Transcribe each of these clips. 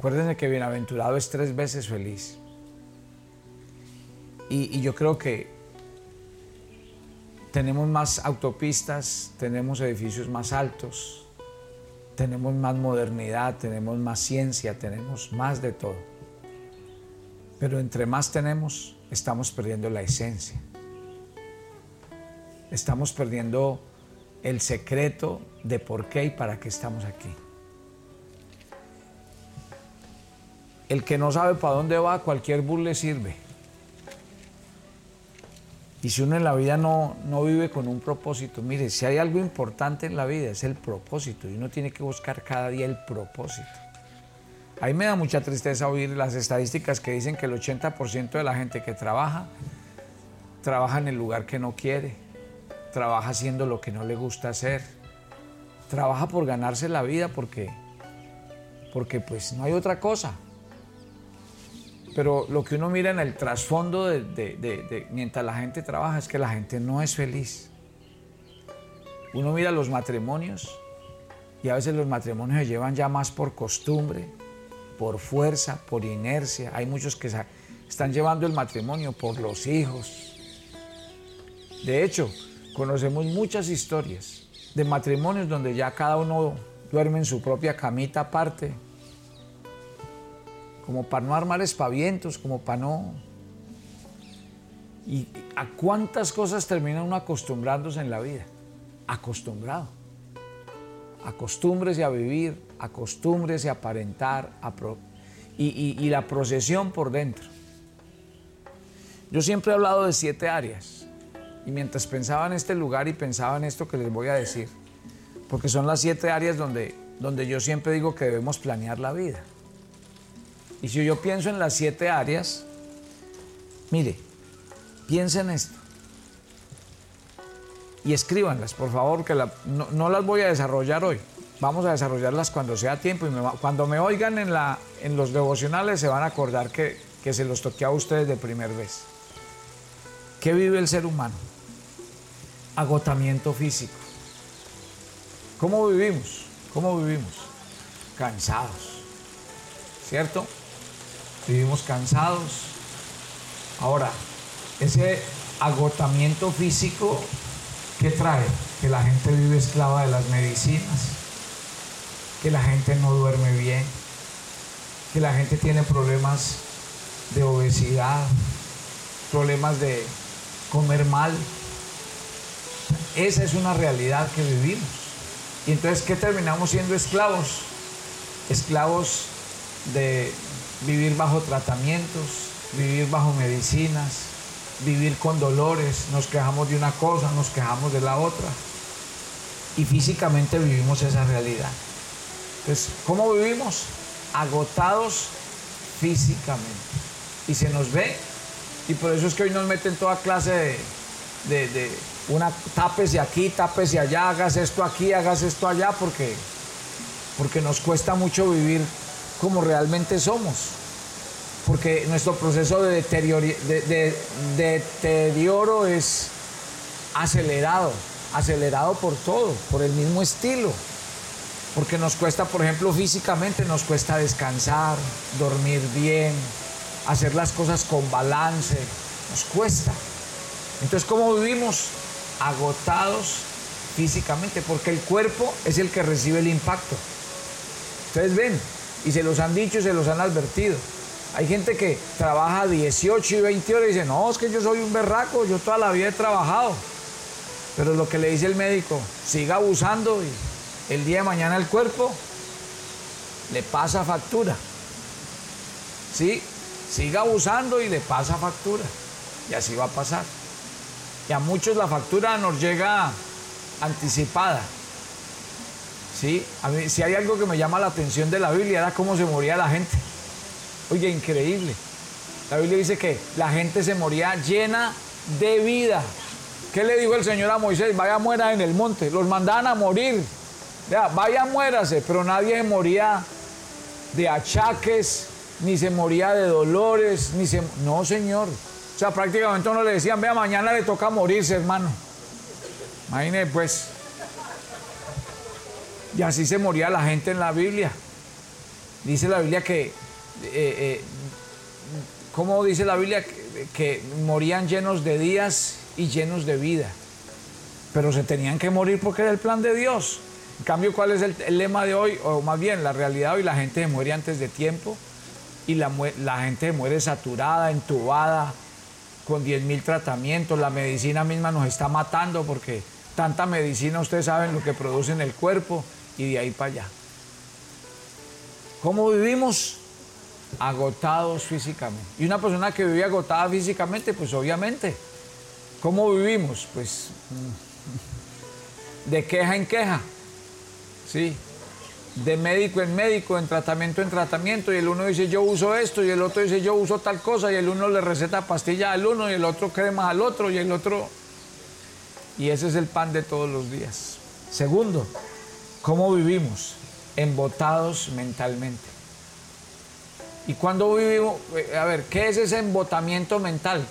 Acuérdense que bienaventurado es tres veces feliz. Y, y yo creo que tenemos más autopistas, tenemos edificios más altos, tenemos más modernidad, tenemos más ciencia, tenemos más de todo. Pero entre más tenemos, estamos perdiendo la esencia. Estamos perdiendo el secreto de por qué y para qué estamos aquí. El que no sabe para dónde va, cualquier bus le sirve. Y si uno en la vida no, no vive con un propósito, mire, si hay algo importante en la vida es el propósito y uno tiene que buscar cada día el propósito. A mí me da mucha tristeza oír las estadísticas que dicen que el 80% de la gente que trabaja, trabaja en el lugar que no quiere, trabaja haciendo lo que no le gusta hacer, trabaja por ganarse la vida porque, porque pues no hay otra cosa. Pero lo que uno mira en el trasfondo de, mientras la gente trabaja es que la gente no es feliz. Uno mira los matrimonios y a veces los matrimonios se llevan ya más por costumbre, por fuerza, por inercia. Hay muchos que están llevando el matrimonio por los hijos. De hecho, conocemos muchas historias de matrimonios donde ya cada uno duerme en su propia camita aparte, como para no armar espavientos, como para no... ¿Y a cuántas cosas termina uno acostumbrándose en la vida? Acostumbrado. Acostúmbrese a vivir, acostúmbrese a aparentar, a y- y la procesión por dentro. Yo siempre he hablado de siete áreas. Y mientras pensaba en este lugar y pensaba en esto que les voy a decir, porque son las siete áreas donde, donde yo siempre digo que debemos planear la vida. Y si yo pienso en las siete áreas, mire, piensen esto. Y escríbanlas, por favor, que no, las voy a desarrollar hoy. Vamos a desarrollarlas cuando sea tiempo y cuando me oigan en, los devocionales se van a acordar que, se los toqué a ustedes de primer vez. ¿Qué vive el ser humano? Agotamiento físico. ¿Cómo vivimos? ¿Cómo vivimos? Cansados. ¿Cierto? Vivimos cansados. Ahora, ese agotamiento físico, ¿qué trae? Que la gente vive esclava de las medicinas, que la gente no duerme bien, que la gente tiene problemas de obesidad, problemas de comer mal. Esa es una realidad que vivimos. Y entonces, ¿qué terminamos siendo esclavos? Esclavos de vivir bajo tratamientos, vivir bajo medicinas, vivir con dolores, nos quejamos de una cosa, nos quejamos de la otra. Y físicamente vivimos esa realidad. Entonces, ¿cómo vivimos? Agotados físicamente. Y se nos ve. Y por eso es que hoy nos meten toda clase de, de, de una tápese aquí, allá, hagas esto aquí, hagas esto allá, porque, porque nos cuesta mucho vivir como realmente somos. Porque nuestro proceso de deterioro, de- de- de deterioro es acelerado, acelerado por todo, por el mismo estilo. Porque nos cuesta, por ejemplo, físicamente, nos cuesta descansar, dormir bien, hacer las cosas con balance, nos cuesta. Entonces, ¿cómo vivimos? Agotados físicamente, porque el cuerpo es el que recibe el impacto. Ustedes ven, y se los han dicho y se los han advertido. Hay gente que trabaja 18 y 20 horas y dice, no, es que yo soy un berraco, yo toda la vida he trabajado. Pero lo que le dice el médico, siga abusando y el día de mañana el cuerpo le pasa factura. ¿Sí? Siga abusando y le pasa factura. Y así va a pasar. Y a muchos la factura nos llega anticipada. ¿Sí? Si hay algo que me llama la atención de la Biblia era cómo se moría la gente. Oye, increíble. La Biblia dice que la gente se moría llena de vida. ¿Qué le dijo el Señor a Moisés? Vaya muera en el monte. Los mandaban a morir. Vea, vaya muérase, pero nadie se moría de achaques, ni se moría de dolores, ni se... No, Señor. O sea, prácticamente uno le decían, vea, mañana le toca morirse, hermano. Imagínese, pues. Y así se moría la gente en la Biblia. Dice la Biblia que, eh, eh, ¿cómo dice la Biblia? Que, morían llenos de días y llenos de vida. Pero se tenían que morir porque era el plan de Dios. En cambio, ¿cuál es el, lema de hoy? O más bien, la realidad hoy, la gente se muere antes de tiempo y la, la gente se muere saturada, entubada, con 10.000 tratamientos. La medicina misma nos está matando porque tanta medicina, ustedes saben lo que produce en el cuerpo y de ahí para allá. ¿Cómo vivimos? Agotados físicamente. Y una persona que vive agotada físicamente, pues obviamente. ¿Cómo vivimos? Pues mm, de queja en queja. Sí. De médico en médico, en tratamiento en tratamiento. Y el uno dice yo uso esto y el otro dice yo uso tal cosa. Y el uno le receta pastilla al uno y el otro crema al otro y el otro... Y ese es el pan de todos los días. Segundo, ¿cómo vivimos? Embotados mentalmente. ¿Y cuando vivimos? Eh, a ver, ¿qué es ese embotamiento mental?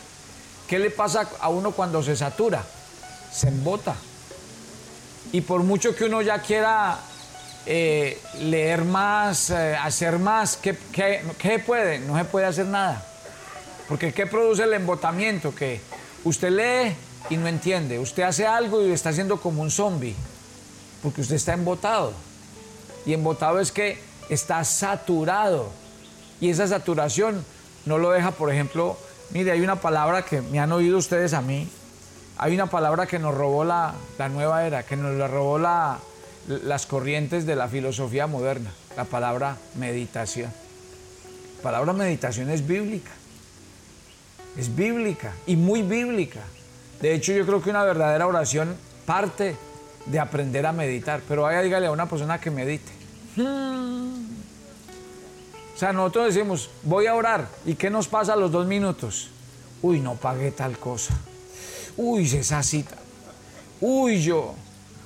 ¿Qué le pasa a uno cuando se satura? Se embota. Y por mucho que uno ya quiera eh, leer más, eh, hacer más, ¿qué, ¿qué, puede? No se puede hacer nada. Porque ¿qué produce el embotamiento? Que usted lee y no entiende. Usted hace algo y está haciendo como un zombie. Porque usted está embotado. Y embotado es que está saturado. Y esa saturación no lo deja, por ejemplo, mire, hay una palabra que me han oído ustedes a mí. Hay una palabra que nos robó la, nueva era, que nos la robó la, las corrientes de la filosofía moderna, la palabra meditación. La palabra meditación es bíblica. Es bíblica y muy bíblica. De hecho, yo creo que una verdadera oración parte de aprender a meditar. Pero vaya, dígale a una persona que medite. O sea, nosotros decimos, voy a orar. ¿Y qué nos pasa a los dos minutos? Uy, no pagué tal cosa. Uy, esa cita. Uy, yo.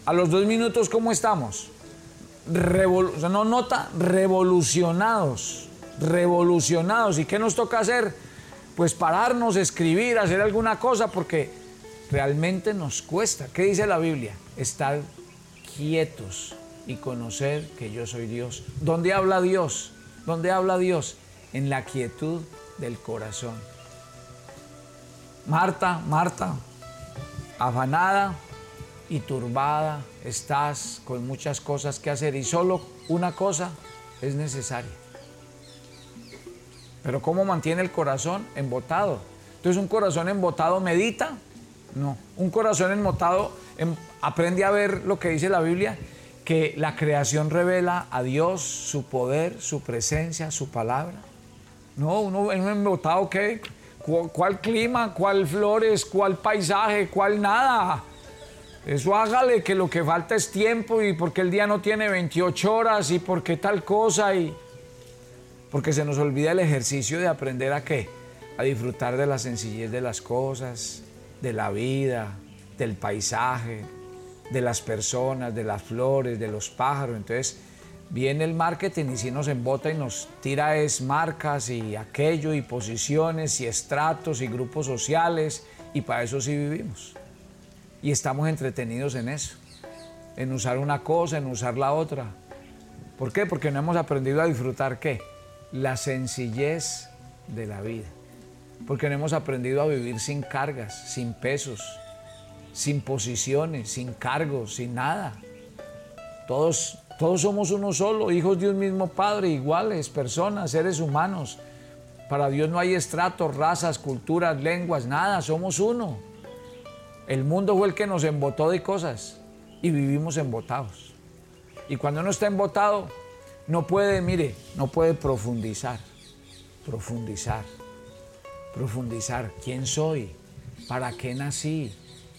A los dos minutos, ¿cómo estamos? no nota, revolucionados. Revolucionados. ¿Y qué nos toca hacer? Pues pararnos, escribir, hacer alguna cosa, porque realmente nos cuesta. ¿Qué dice la Biblia? Estar quietos y conocer que yo soy Dios. ¿Dónde habla Dios? ¿Dónde habla Dios? En la quietud del corazón. Marta, Marta, afanada y turbada, estás con muchas cosas que hacer y solo una cosa es necesaria. Pero ¿cómo mantiene el corazón embotado? Entonces un corazón embotado medita, no. Un corazón enmotado aprende a ver lo que dice la Biblia, que la creación revela a Dios, su poder, su presencia, su palabra. No, uno en un embotado, ¿qué? ¿Cuál clima? ¿Cuál flores? ¿Cuál paisaje? ¿Cuál nada? Eso hágale que lo que falta es tiempo y porque el día no tiene 28 horas y porque tal cosa y porque se nos olvida el ejercicio de aprender a qué? A disfrutar de la sencillez de las cosas, de la vida, del paisaje, de las personas, de las flores, de los pájaros. Entonces viene el marketing y si nos embota y nos tira es marcas y aquello y posiciones y estratos y grupos sociales y para eso sí vivimos. Y estamos entretenidos en eso, en usar una cosa, en usar la otra. ¿Por qué? Porque no hemos aprendido a disfrutar qué? La sencillez de la vida porque no hemos aprendido a vivir sin cargas, sin pesos, sin posiciones, sin cargos, sin nada. Todos, todos somos uno solo, hijos de un mismo Padre, iguales, personas, seres humanos. Para Dios no hay estratos, razas, culturas, lenguas, nada, somos uno. El mundo fue el que nos embotó de cosas y vivimos embotados. Y cuando uno está embotado, no puede, mire, no puede profundizar, profundizar profundizar quién soy, para qué nací,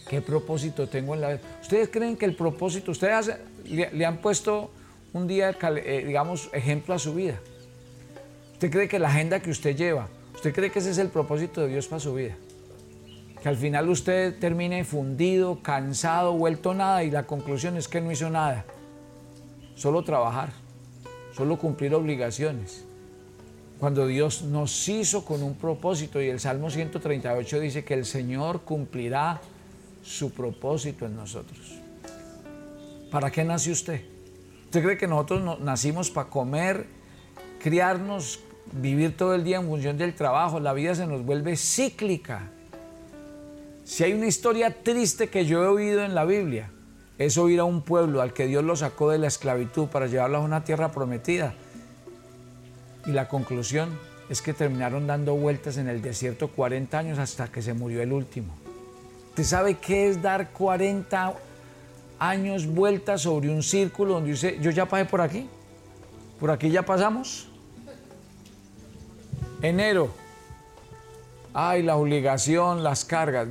qué propósito tengo en la vida. ¿Ustedes creen que el propósito, ustedes le, han puesto un día, eh, digamos, ejemplo a su vida? ¿Usted cree que la agenda que usted lleva, usted cree que ese es el propósito de Dios para su vida? Que al final usted termine fundido, cansado, vuelto nada y la conclusión es que no hizo nada. Solo trabajar, solo cumplir obligaciones cuando Dios nos hizo con un propósito y el Salmo 138 dice que el Señor cumplirá su propósito en nosotros. ¿Para qué nació usted? ¿Usted cree que nosotros nacimos para comer, criarnos, vivir todo el día en función del trabajo, la vida se nos vuelve cíclica. Si hay una historia triste que yo he oído en la Biblia, es oír a un pueblo al que Dios lo sacó de la esclavitud para llevarlo a una tierra prometida. Y la conclusión es que terminaron dando vueltas en el desierto 40 años hasta que se murió el último. ¿Usted sabe qué es dar 40 años vueltas sobre un círculo donde dice, yo ya pasé por aquí? ¿Por aquí ya pasamos? Enero. Ay, la obligación, las cargas.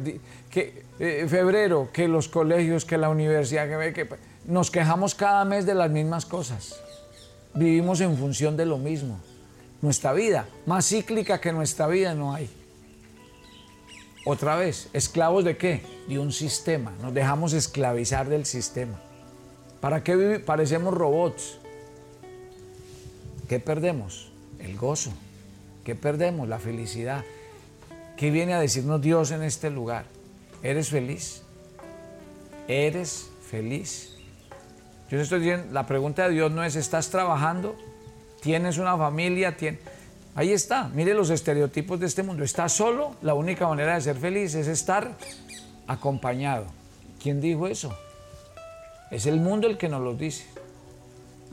Que, eh, febrero, que los colegios, que la universidad, que, que nos quejamos cada mes de las mismas cosas. Vivimos en función de lo mismo. Nuestra vida, más cíclica que nuestra vida no hay. Otra vez, ¿esclavos de qué? De un sistema. Nos dejamos esclavizar del sistema. ¿Para qué? Parecemos robots. ¿Qué perdemos? El gozo. ¿Qué perdemos? La felicidad. ¿Qué viene a decirnos Dios en este lugar? ¿Eres feliz? ¿Eres feliz? Yo estoy diciendo, la pregunta de Dios no es, ¿estás trabajando? ¿Tienes una familia? ¿Tienes... Ahí está, mire los estereotipos de este mundo. ¿Estás solo? La única manera de ser feliz es estar acompañado. ¿Quién dijo eso? Es el mundo el que nos lo dice.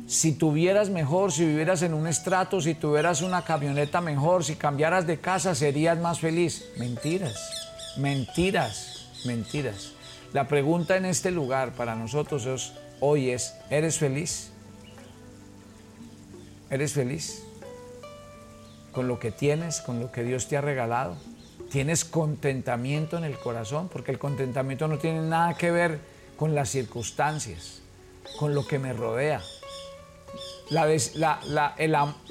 Si tuvieras mejor, si vivieras en un estrato, si tuvieras una camioneta mejor, si cambiaras de casa, serías más feliz. Mentiras, mentiras, mentiras. La pregunta en este lugar para nosotros hoy es, ¿eres feliz? ¿Eres feliz? con lo que tienes, con lo que Dios te ha regalado. Tienes contentamiento en el corazón, porque el contentamiento no tiene nada que ver con las circunstancias, con lo que me rodea.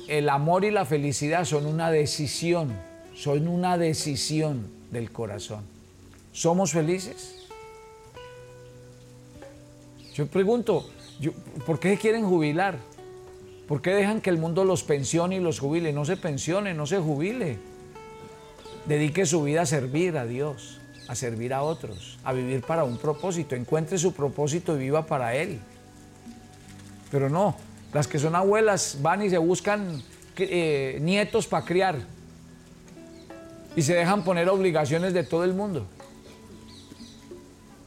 el, amor y la felicidad son una decisión, son una decisión del corazón. ¿Somos felices? Yo pregunto, ¿por qué quieren jubilar? ¿Por qué dejan que el mundo los pensione y los jubile? No se pensione, no se jubile. Dedique su vida a servir a Dios, a servir a otros, a vivir para un propósito. Encuentre su propósito y viva para Él. Pero no, las que son abuelas van y se buscan eh, nietos para criar y se dejan poner obligaciones de todo el mundo.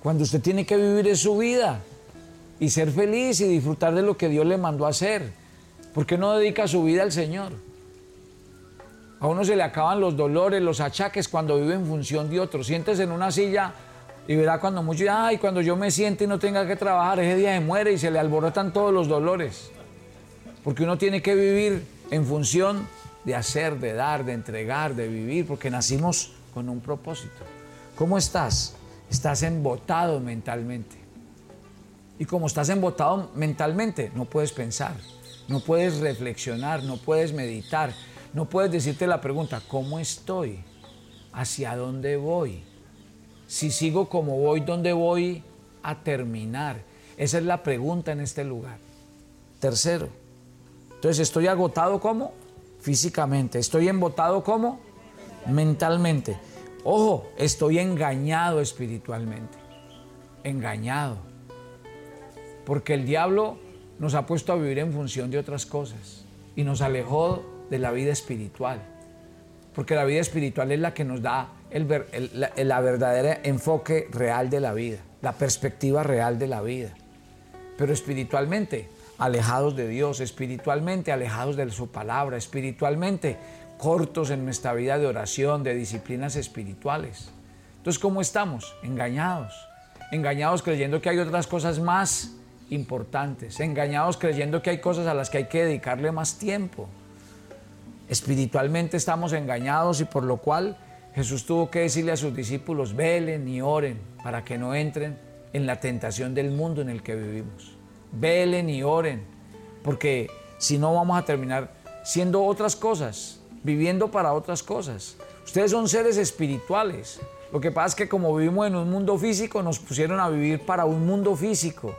Cuando usted tiene que vivir es su vida y ser feliz y disfrutar de lo que Dios le mandó a hacer. ¿Por qué no dedica su vida al Señor? A uno se le acaban los dolores, los achaques cuando vive en función de otro. Siéntese en una silla y verá cuando mucho, ay, cuando yo me siente y no tenga que trabajar, ese día se muere y se le alborotan todos los dolores. Porque uno tiene que vivir en función de hacer, de dar, de entregar, de vivir, porque nacimos con un propósito. ¿Cómo estás? Estás embotado mentalmente. Y como estás embotado mentalmente, no puedes pensar no puedes reflexionar, no puedes meditar, no puedes decirte la pregunta, ¿cómo estoy? ¿Hacia dónde voy? Si sigo como voy, ¿dónde voy a terminar? Esa es la pregunta en este lugar. Tercero, entonces estoy agotado como físicamente, estoy embotado como mentalmente. Ojo, estoy engañado espiritualmente, engañado. Porque el diablo nos ha puesto a vivir en función de otras cosas y nos alejó de la vida espiritual. Porque la vida espiritual es la que nos da el, la verdadera enfoque real de la vida, la perspectiva real de la vida. Pero espiritualmente, alejados de Dios, espiritualmente alejados de su palabra, espiritualmente cortos en nuestra vida de oración, de disciplinas espirituales. Entonces, ¿cómo estamos? Engañados. Engañados creyendo que hay otras cosas más importantes, engañados creyendo que hay cosas a las que hay que dedicarle más tiempo. Espiritualmente estamos engañados y por lo cual Jesús tuvo que decirle a sus discípulos, velen y oren para que no entren en la tentación del mundo en el que vivimos. Velen y oren, porque si no vamos a terminar siendo otras cosas, viviendo para otras cosas. Ustedes son seres espirituales. Lo que pasa es que como vivimos en un mundo físico, nos pusieron a vivir para un mundo físico.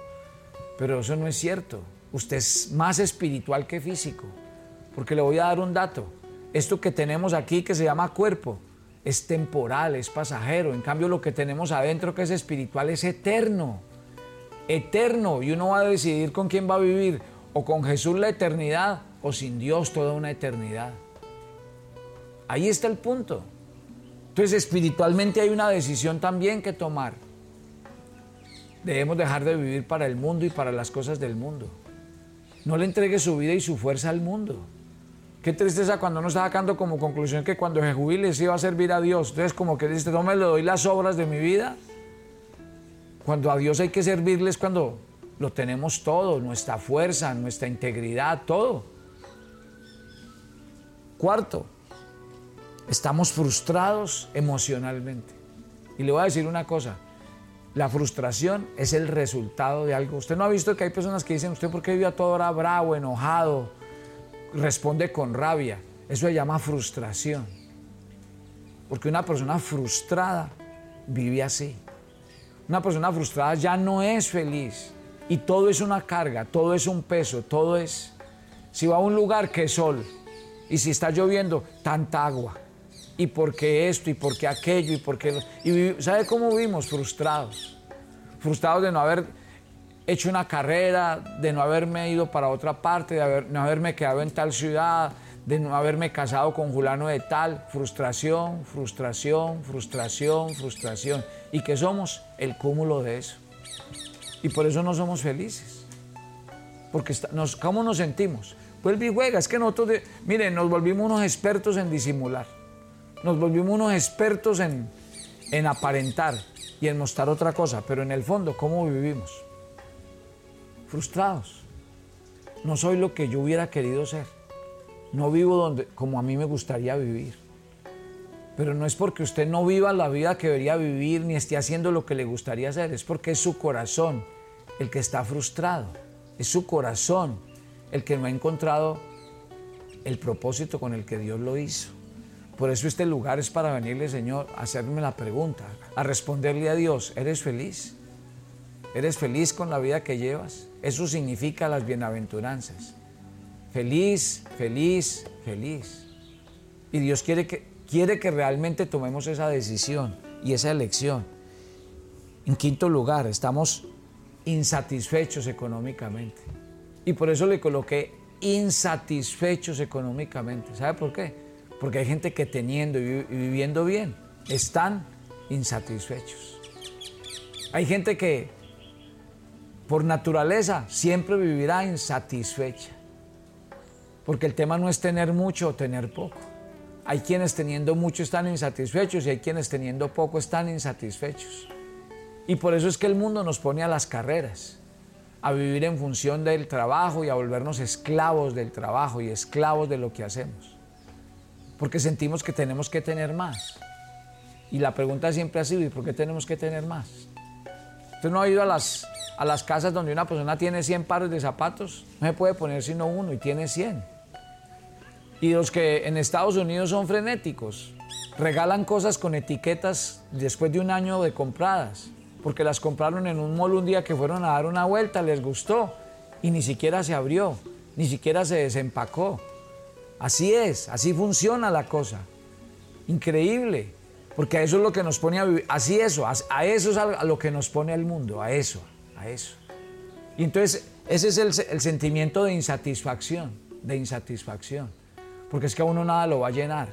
Pero eso no es cierto. Usted es más espiritual que físico. Porque le voy a dar un dato. Esto que tenemos aquí que se llama cuerpo es temporal, es pasajero. En cambio lo que tenemos adentro que es espiritual es eterno. Eterno. Y uno va a decidir con quién va a vivir. O con Jesús la eternidad o sin Dios toda una eternidad. Ahí está el punto. Entonces espiritualmente hay una decisión también que tomar. Debemos dejar de vivir para el mundo y para las cosas del mundo. No le entregue su vida y su fuerza al mundo. Qué tristeza cuando uno está sacando como conclusión que cuando se jubile se iba a servir a Dios. Entonces como que dice, no me le doy las obras de mi vida. Cuando a Dios hay que servirles cuando lo tenemos todo, nuestra fuerza, nuestra integridad, todo. Cuarto, estamos frustrados emocionalmente. Y le voy a decir una cosa, la frustración es el resultado de algo. Usted no ha visto que hay personas que dicen, usted por qué vive a toda hora bravo, enojado, responde con rabia. Eso se llama frustración. Porque una persona frustrada vive así. Una persona frustrada ya no es feliz. Y todo es una carga, todo es un peso, todo es... Si va a un lugar que es sol y si está lloviendo, tanta agua y por qué esto, y por qué aquello, y por qué... Y ¿sabe cómo vivimos? Frustrados. Frustrados de no haber hecho una carrera, de no haberme ido para otra parte, de no haberme quedado en tal ciudad, de no haberme casado con Julano de tal. Frustración, frustración, frustración, frustración. ¿Y qué somos? El cúmulo de eso. Y por eso no somos felices. Porque ¿cómo nos sentimos? Pues juega, es que nosotros, miren, nos volvimos unos expertos en disimular. Nos volvimos unos expertos en, en aparentar y en mostrar otra cosa, pero en el fondo, ¿cómo vivimos? Frustrados. No soy lo que yo hubiera querido ser. No vivo donde, como a mí me gustaría vivir. Pero no es porque usted no viva la vida que debería vivir ni esté haciendo lo que le gustaría hacer, es porque es su corazón el que está frustrado. Es su corazón el que no ha encontrado el propósito con el que Dios lo hizo. Por eso este lugar es para venirle, Señor, a hacerme la pregunta, a responderle a Dios, ¿eres feliz? ¿Eres feliz con la vida que llevas? Eso significa las bienaventuranzas. Feliz, feliz, feliz. Y Dios quiere que, quiere que realmente tomemos esa decisión y esa elección. En quinto lugar, estamos insatisfechos económicamente. Y por eso le coloqué insatisfechos económicamente. ¿Sabe por qué? Porque hay gente que teniendo y viviendo bien están insatisfechos. Hay gente que por naturaleza siempre vivirá insatisfecha. Porque el tema no es tener mucho o tener poco. Hay quienes teniendo mucho están insatisfechos y hay quienes teniendo poco están insatisfechos. Y por eso es que el mundo nos pone a las carreras, a vivir en función del trabajo y a volvernos esclavos del trabajo y esclavos de lo que hacemos porque sentimos que tenemos que tener más. Y la pregunta siempre ha sido, ¿y por qué tenemos que tener más? ¿Usted no ha ido a las, a las casas donde una persona tiene 100 pares de zapatos? No se puede poner sino uno y tiene 100. Y los que en Estados Unidos son frenéticos, regalan cosas con etiquetas después de un año de compradas, porque las compraron en un mall un día que fueron a dar una vuelta, les gustó y ni siquiera se abrió, ni siquiera se desempacó. Así es, así funciona la cosa. Increíble, porque a eso es lo que nos pone a vivir. Así eso, a, eso es a lo que nos pone el mundo, a eso, a eso. Y entonces ese es el, el sentimiento de insatisfacción, de insatisfacción. Porque es que a uno nada lo va a llenar,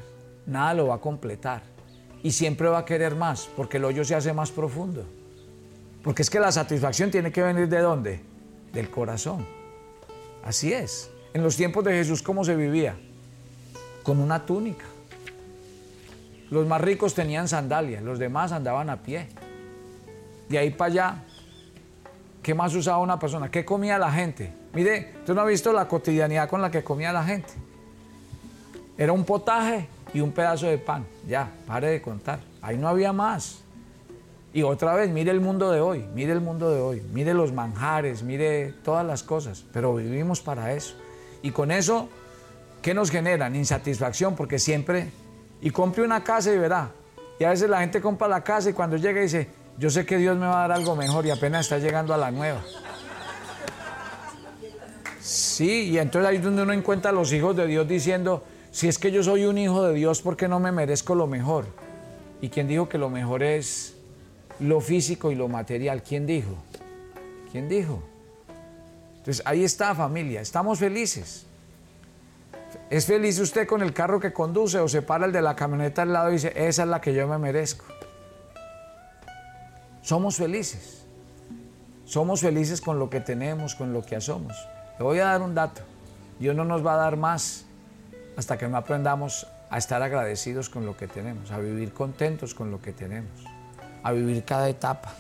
nada lo va a completar. Y siempre va a querer más, porque el hoyo se hace más profundo. Porque es que la satisfacción tiene que venir de dónde? Del corazón. Así es. En los tiempos de Jesús, ¿cómo se vivía? Con una túnica. Los más ricos tenían sandalias, los demás andaban a pie. De ahí para allá, ¿qué más usaba una persona? ¿Qué comía la gente? Mire, usted no ha visto la cotidianidad con la que comía la gente. Era un potaje y un pedazo de pan. Ya, pare de contar. Ahí no había más. Y otra vez, mire el mundo de hoy, mire el mundo de hoy, mire los manjares, mire todas las cosas, pero vivimos para eso. Y con eso ¿Qué nos generan? Insatisfacción, porque siempre, y compre una casa y verá. Y a veces la gente compra la casa y cuando llega dice, yo sé que Dios me va a dar algo mejor y apenas está llegando a la nueva. Sí, y entonces ahí es donde uno encuentra a los hijos de Dios diciendo, si es que yo soy un hijo de Dios, ¿por qué no me merezco lo mejor? ¿Y quién dijo que lo mejor es lo físico y lo material? ¿Quién dijo? ¿Quién dijo? Entonces ahí está familia, estamos felices. ¿Es feliz usted con el carro que conduce o se para el de la camioneta al lado y dice, esa es la que yo me merezco? Somos felices. Somos felices con lo que tenemos, con lo que somos. Le voy a dar un dato. Dios no nos va a dar más hasta que no aprendamos a estar agradecidos con lo que tenemos, a vivir contentos con lo que tenemos, a vivir cada etapa.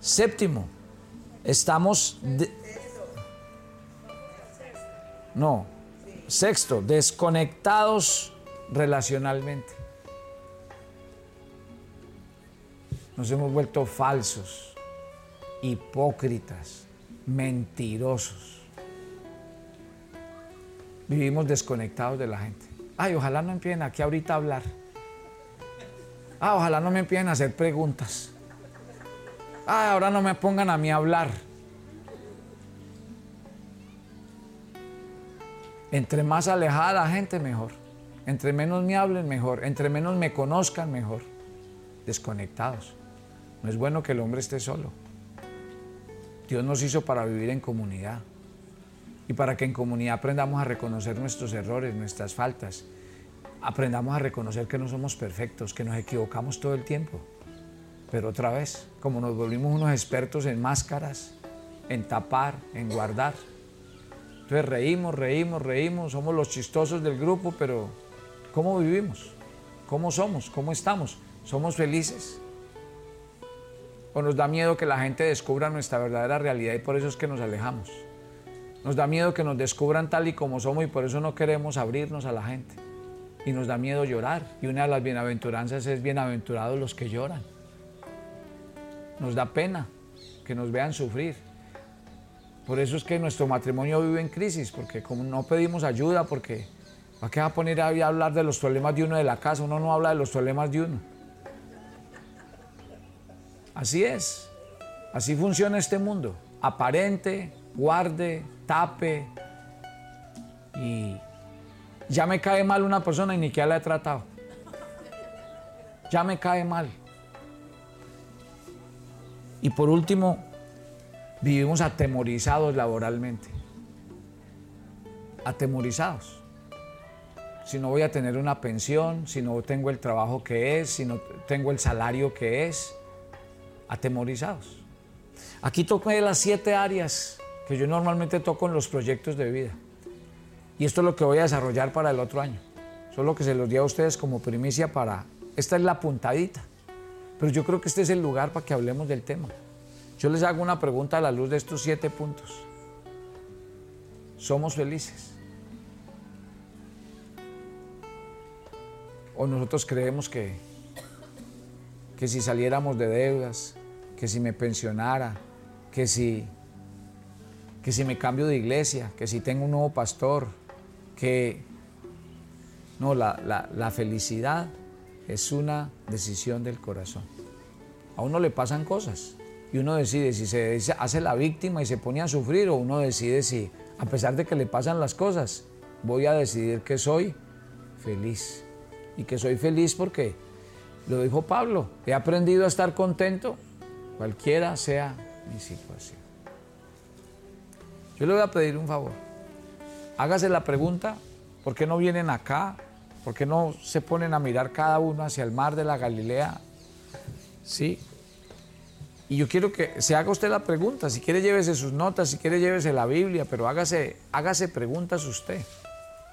Séptimo, estamos... No, sexto, desconectados relacionalmente. Nos hemos vuelto falsos, hipócritas, mentirosos. Vivimos desconectados de la gente. Ay, ojalá no empiecen aquí ahorita a hablar. Ah, ojalá no me empiecen a hacer preguntas. Ay, ahora no me pongan a mí a hablar. Entre más alejada la gente, mejor. Entre menos me hablen, mejor. Entre menos me conozcan, mejor. Desconectados. No es bueno que el hombre esté solo. Dios nos hizo para vivir en comunidad y para que en comunidad aprendamos a reconocer nuestros errores, nuestras faltas. Aprendamos a reconocer que no somos perfectos, que nos equivocamos todo el tiempo. Pero otra vez, como nos volvimos unos expertos en máscaras, en tapar, en guardar. Entonces reímos, reímos, reímos, somos los chistosos del grupo, pero ¿cómo vivimos? ¿Cómo somos? ¿Cómo estamos? ¿Somos felices? ¿O nos da miedo que la gente descubra nuestra verdadera realidad y por eso es que nos alejamos? Nos da miedo que nos descubran tal y como somos y por eso no queremos abrirnos a la gente. Y nos da miedo llorar. Y una de las bienaventuranzas es bienaventurados los que lloran. Nos da pena que nos vean sufrir. Por eso es que nuestro matrimonio vive en crisis, porque como no pedimos ayuda, porque ¿para qué va a poner a hablar de los problemas de uno de la casa? Uno no habla de los problemas de uno. Así es. Así funciona este mundo. Aparente, guarde, tape. Y ya me cae mal una persona y ni que la he tratado. Ya me cae mal. Y por último, vivimos atemorizados laboralmente. Atemorizados. Si no voy a tener una pensión, si no tengo el trabajo que es, si no tengo el salario que es, atemorizados. Aquí toqué las siete áreas que yo normalmente toco en los proyectos de vida. Y esto es lo que voy a desarrollar para el otro año. Solo que se los di a ustedes como primicia para... Esta es la puntadita. Pero yo creo que este es el lugar para que hablemos del tema. Yo les hago una pregunta a la luz de estos siete puntos. ¿Somos felices? ¿O nosotros creemos que, que si saliéramos de deudas, que si me pensionara, que si, que si me cambio de iglesia, que si tengo un nuevo pastor, que... No, la, la felicidad es una decisión del corazón. A uno le pasan cosas y uno decide si se hace la víctima y se pone a sufrir o uno decide si, a pesar de que le pasan las cosas, voy a decidir que soy feliz. Y que soy feliz porque, lo dijo Pablo, he aprendido a estar contento cualquiera sea mi situación. Yo le voy a pedir un favor. Hágase la pregunta, ¿por qué no vienen acá? ¿Por qué no se ponen a mirar cada uno hacia el mar de la Galilea? Sí. Y yo quiero que se haga usted la pregunta. Si quiere, llévese sus notas, si quiere, llévese la Biblia, pero hágase, hágase preguntas usted.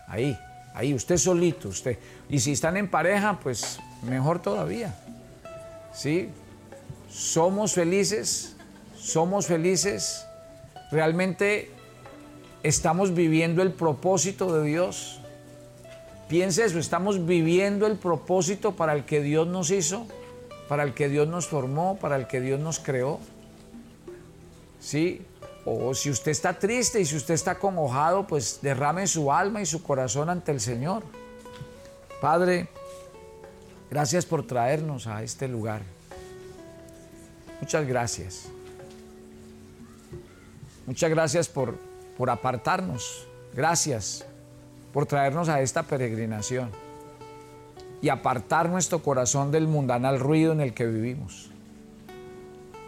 Ahí, ahí, usted solito, usted. Y si están en pareja, pues mejor todavía. ¿Sí? somos felices, somos felices, realmente estamos viviendo el propósito de Dios. Piense eso, estamos viviendo el propósito para el que Dios nos hizo, para el que Dios nos formó, para el que Dios nos creó. ¿Sí? O si usted está triste y si usted está conojado, pues derrame su alma y su corazón ante el Señor. Padre, gracias por traernos a este lugar. Muchas gracias. Muchas gracias por, por apartarnos. Gracias por traernos a esta peregrinación y apartar nuestro corazón del mundanal ruido en el que vivimos.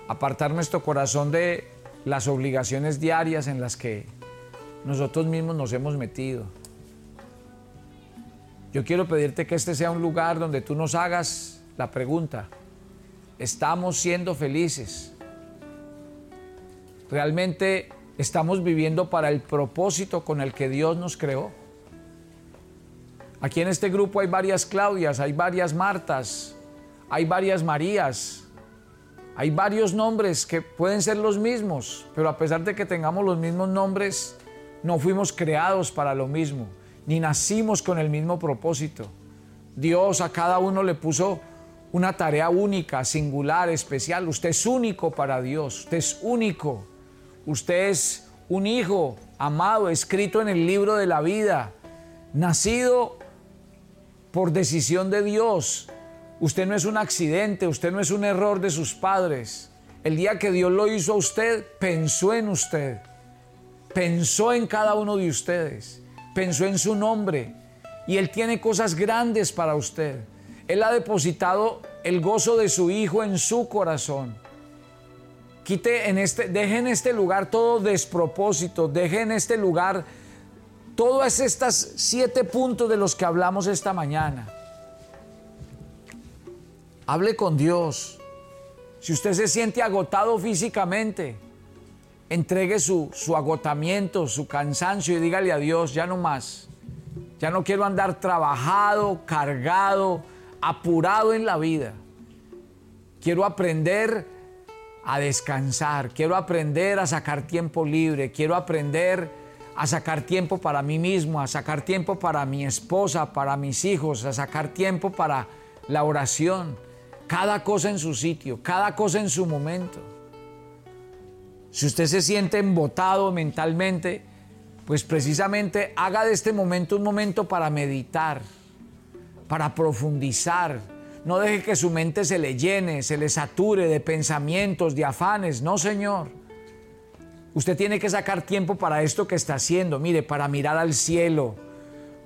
Apartar nuestro corazón de las obligaciones diarias en las que nosotros mismos nos hemos metido. Yo quiero pedirte que este sea un lugar donde tú nos hagas la pregunta, ¿estamos siendo felices? ¿Realmente estamos viviendo para el propósito con el que Dios nos creó? Aquí en este grupo hay varias Claudias, hay varias Martas, hay varias Marías, hay varios nombres que pueden ser los mismos, pero a pesar de que tengamos los mismos nombres, no fuimos creados para lo mismo, ni nacimos con el mismo propósito. Dios a cada uno le puso una tarea única, singular, especial. Usted es único para Dios, usted es único. Usted es un hijo amado, escrito en el libro de la vida, nacido por decisión de Dios. Usted no es un accidente, usted no es un error de sus padres. El día que Dios lo hizo a usted, pensó en usted pensó en cada uno de ustedes, pensó en su nombre y Él tiene cosas grandes para usted. Él ha depositado el gozo de su Hijo en su corazón. Quite en este, deje en este lugar todo despropósito, deje en este lugar todas estas siete puntos de los que hablamos esta mañana. Hable con Dios. Si usted se siente agotado físicamente, entregue su, agotamiento, su cansancio y dígale a Dios, ya no más. Ya no quiero andar trabajado, cargado, apurado en la vida. Quiero aprender a descansar, quiero aprender a sacar tiempo libre, quiero aprender a sacar tiempo para mí mismo, a sacar tiempo para mi esposa, para mis hijos, a sacar tiempo para la oración. Cada cosa en su sitio, cada cosa en su momento. Si usted se siente embotado mentalmente, pues precisamente haga de este momento un momento para meditar, para profundizar. No deje que su mente se le llene, se le sature de pensamientos, de afanes. No, Señor. Usted tiene que sacar tiempo para esto que está haciendo. Mire, para mirar al cielo,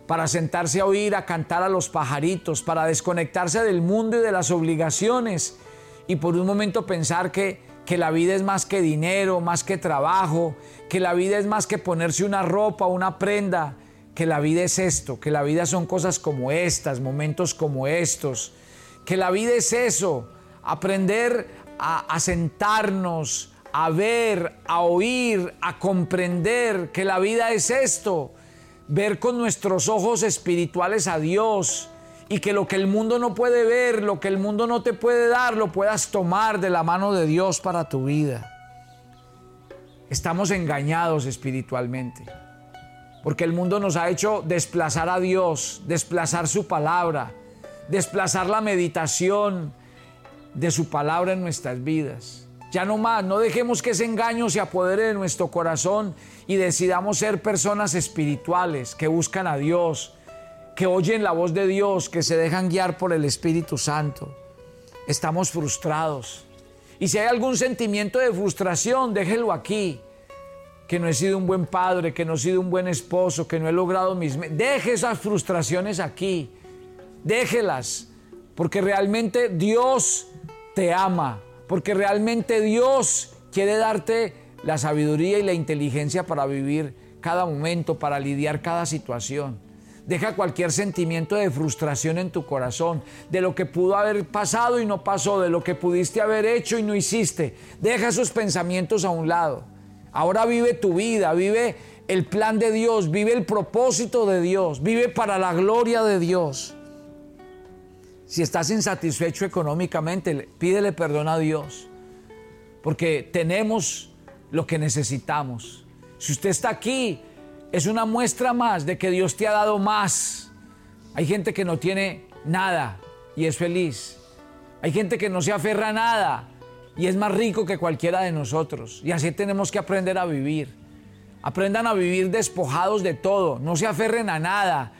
para sentarse a oír, a cantar a los pajaritos, para desconectarse del mundo y de las obligaciones y por un momento pensar que que la vida es más que dinero, más que trabajo, que la vida es más que ponerse una ropa, una prenda, que la vida es esto, que la vida son cosas como estas, momentos como estos, que la vida es eso, aprender a, sentarnos, a ver, a oír, a comprender que la vida es esto, ver con nuestros ojos espirituales a Dios, y que lo que el mundo no puede ver, lo que el mundo no te puede dar, lo puedas tomar de la mano de Dios para tu vida. Estamos engañados espiritualmente, porque el mundo nos ha hecho desplazar a Dios, desplazar su palabra, desplazar la meditación de su palabra en nuestras vidas. Ya no más, no dejemos que ese engaño se apodere de nuestro corazón y decidamos ser personas espirituales que buscan a Dios, que oyen la voz de Dios, que se dejan guiar por el Espíritu Santo. Estamos frustrados. Y si hay algún sentimiento de frustración, déjelo aquí. Que no he sido un buen padre, que no he sido un buen esposo, que no he logrado mis... Deje esas frustraciones aquí. Déjelas. Porque realmente Dios te ama. Porque realmente Dios quiere darte la sabiduría y la inteligencia para vivir cada momento, para lidiar cada situación. Deja cualquier sentimiento de frustración en tu corazón, de lo que pudo haber pasado y no pasó, de lo que pudiste haber hecho y no hiciste. Deja esos pensamientos a un lado. Ahora vive tu vida, vive el plan de Dios, vive el propósito de Dios, vive para la gloria de Dios. Si estás insatisfecho económicamente, pídele perdón a Dios, porque tenemos lo que necesitamos. Si usted está aquí es una muestra más de que Dios te ha dado más. Hay gente que no tiene nada y es feliz. Hay gente que no se aferra a nada y es más rico que cualquiera de nosotros. Y así tenemos que aprender a vivir. Aprendan a vivir despojados de todo, no se aferren a nada.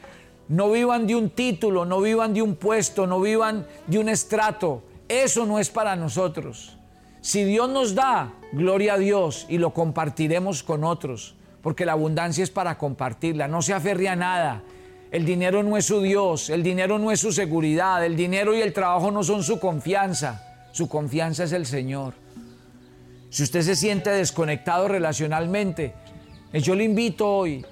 No vivan de un título, no vivan de un puesto, no vivan de un estrato. Eso no es para nosotros. Si Dios nos da, gloria a Dios y lo compartiremos con otros porque la abundancia es para compartirla. No se aferre a nada. El dinero no es su Dios, el dinero no es su seguridad, el dinero y el trabajo no son su confianza. Su confianza es el Señor. Si usted se siente desconectado relacionalmente, eh, yo le invito hoy,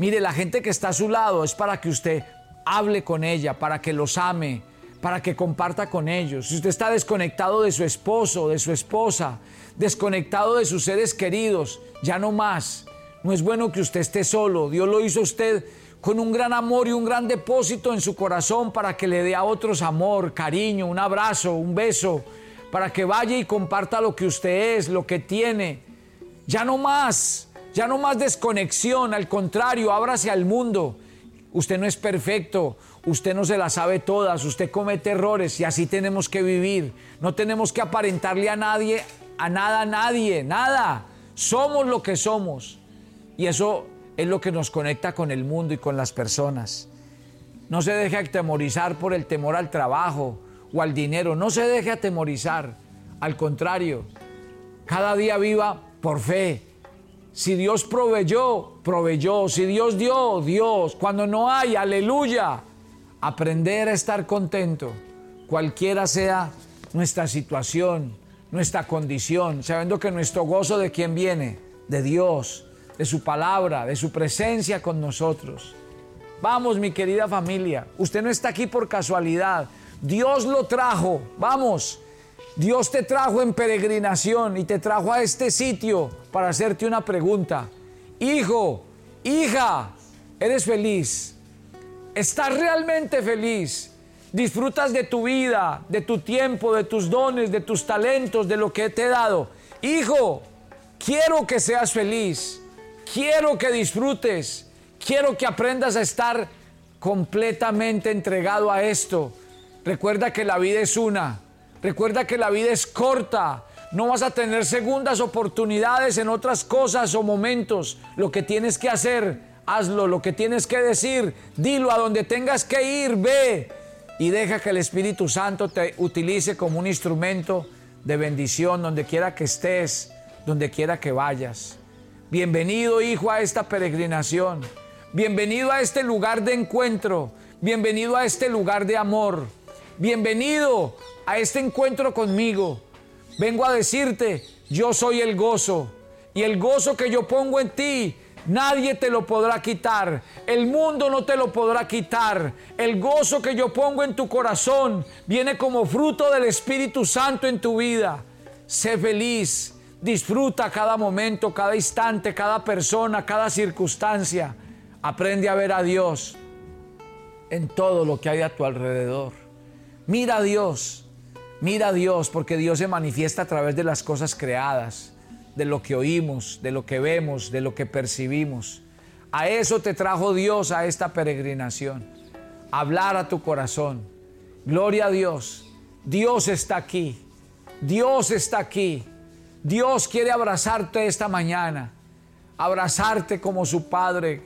mire, la gente que está a su lado es para que usted hable con ella para que los ame, para que comparta con ellos. Si usted está desconectado de su esposo, de su esposa, desconectado de sus seres queridos, ya no más. No es bueno que usted esté solo. Dios lo hizo a usted con un gran amor y un gran depósito en su corazón para que le dé a otros amor, cariño, un abrazo, un beso, para que vaya y comparta lo que usted es, lo que tiene. Ya no más, ya no más desconexión, al contrario, ábrase al mundo. Usted no es perfecto, usted no se la sabe todas, usted comete errores y así tenemos que vivir. No tenemos que aparentarle a nadie, a nada, a nadie, nada. Somos lo que somos. Y eso es lo que nos conecta con el mundo y con las personas. No se deje atemorizar por el temor al trabajo o al dinero. No se deje atemorizar. Al contrario, cada día viva por fe. Si Dios proveyó, proveyó. Si Dios dio, Dios. Cuando no hay, aleluya. Aprender a estar contento, cualquiera sea nuestra situación, nuestra condición, sabiendo que nuestro gozo de quién viene, de Dios, de su palabra, de su presencia con nosotros. Vamos, mi querida familia, usted no está aquí por casualidad. Dios lo trajo, vamos. Dios te trajo en peregrinación y te trajo a este sitio para hacerte una pregunta. Hijo, hija, ¿eres feliz? ¿Estás realmente feliz? ¿Disfrutas de tu vida, de tu tiempo, de tus dones, de tus talentos, de lo que te he dado? Hijo, quiero que seas feliz. Quiero que disfrutes. Quiero que aprendas a estar completamente entregado a esto. Recuerda que la vida es una. Recuerda que la vida es corta. No vas a tener segundas oportunidades en otras cosas o momentos. Lo que tienes que hacer, hazlo. Lo que tienes que decir, dilo a donde tengas que ir, ve. Y deja que el Espíritu Santo te utilice como un instrumento de bendición donde quiera que estés, donde quiera que vayas. Bienvenido, hijo, a esta peregrinación. Bienvenido a este lugar de encuentro. Bienvenido a este lugar de amor. Bienvenido a este encuentro conmigo. Vengo a decirte, yo soy el gozo. Y el gozo que yo pongo en ti, nadie te lo podrá quitar. El mundo no te lo podrá quitar. El gozo que yo pongo en tu corazón viene como fruto del Espíritu Santo en tu vida. Sé feliz Disfruta cada momento, cada instante, cada persona, cada circunstancia. Aprende a ver a Dios en todo lo que hay a tu alrededor. Mira a Dios, mira a Dios, porque Dios se manifiesta a través de las cosas creadas, de lo que oímos, de lo que vemos, de lo que percibimos. A eso te trajo Dios a esta peregrinación. Hablar a tu corazón. Gloria a Dios. Dios está aquí. Dios está aquí. Dios quiere abrazarte esta mañana, abrazarte como su Padre,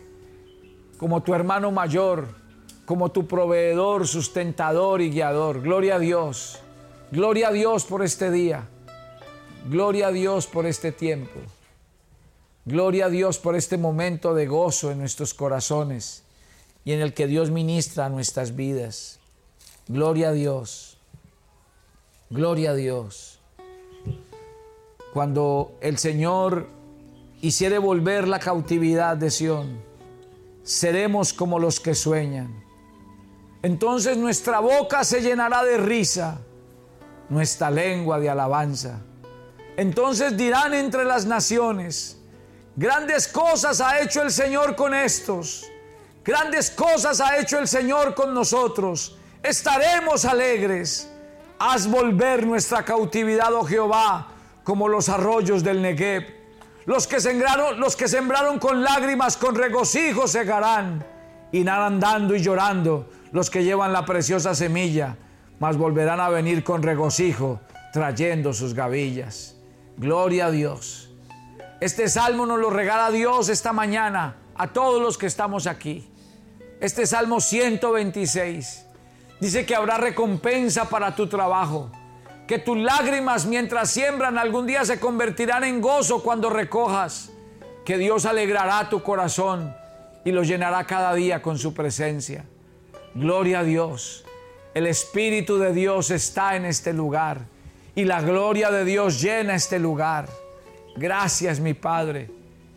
como tu hermano mayor, como tu proveedor, sustentador y guiador. Gloria a Dios. Gloria a Dios por este día. Gloria a Dios por este tiempo. Gloria a Dios por este momento de gozo en nuestros corazones y en el que Dios ministra nuestras vidas. Gloria a Dios. Gloria a Dios cuando el Señor hiciere volver la cautividad de Sión, seremos como los que sueñan. Entonces nuestra boca se llenará de risa, nuestra lengua de alabanza. Entonces dirán entre las naciones, grandes cosas ha hecho el Señor con estos, grandes cosas ha hecho el Señor con nosotros, estaremos alegres. Haz volver nuestra cautividad, oh Jehová, como los arroyos del Negev. Los que sembraron, los que sembraron con lágrimas, con regocijo segarán. Irán andando y llorando los que llevan la preciosa semilla, mas volverán a venir con regocijo, trayendo sus gavillas. Gloria a Dios. Este salmo nos lo regala Dios esta mañana a todos los que estamos aquí. Este salmo 126 dice que habrá recompensa para tu trabajo que tus lágrimas mientras siembran algún día se convertirán en gozo cuando recojas, que Dios alegrará tu corazón y lo llenará cada día con su presencia. Gloria a Dios. El Espíritu de Dios está en este lugar y la gloria de Dios llena este lugar. Gracias mi Padre.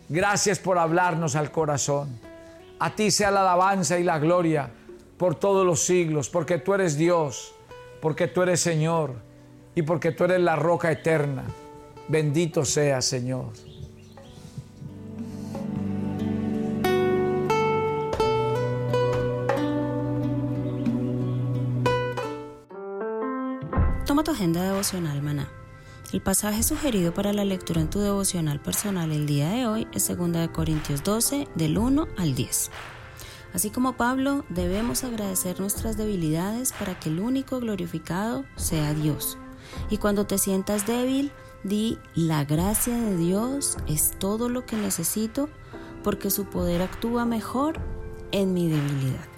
Gracias por hablarnos al corazón. A ti sea la alabanza y la gloria por todos los siglos, porque tú eres Dios, porque tú eres Señor y porque tú eres la roca eterna. Bendito sea, Señor. Tu agenda devocional, maná. El pasaje sugerido para la lectura en tu devocional personal el día de hoy es 2 Corintios 12, del 1 al 10. Así como Pablo, debemos agradecer nuestras debilidades para que el único glorificado sea Dios. Y cuando te sientas débil, di, la gracia de Dios es todo lo que necesito porque su poder actúa mejor en mi debilidad.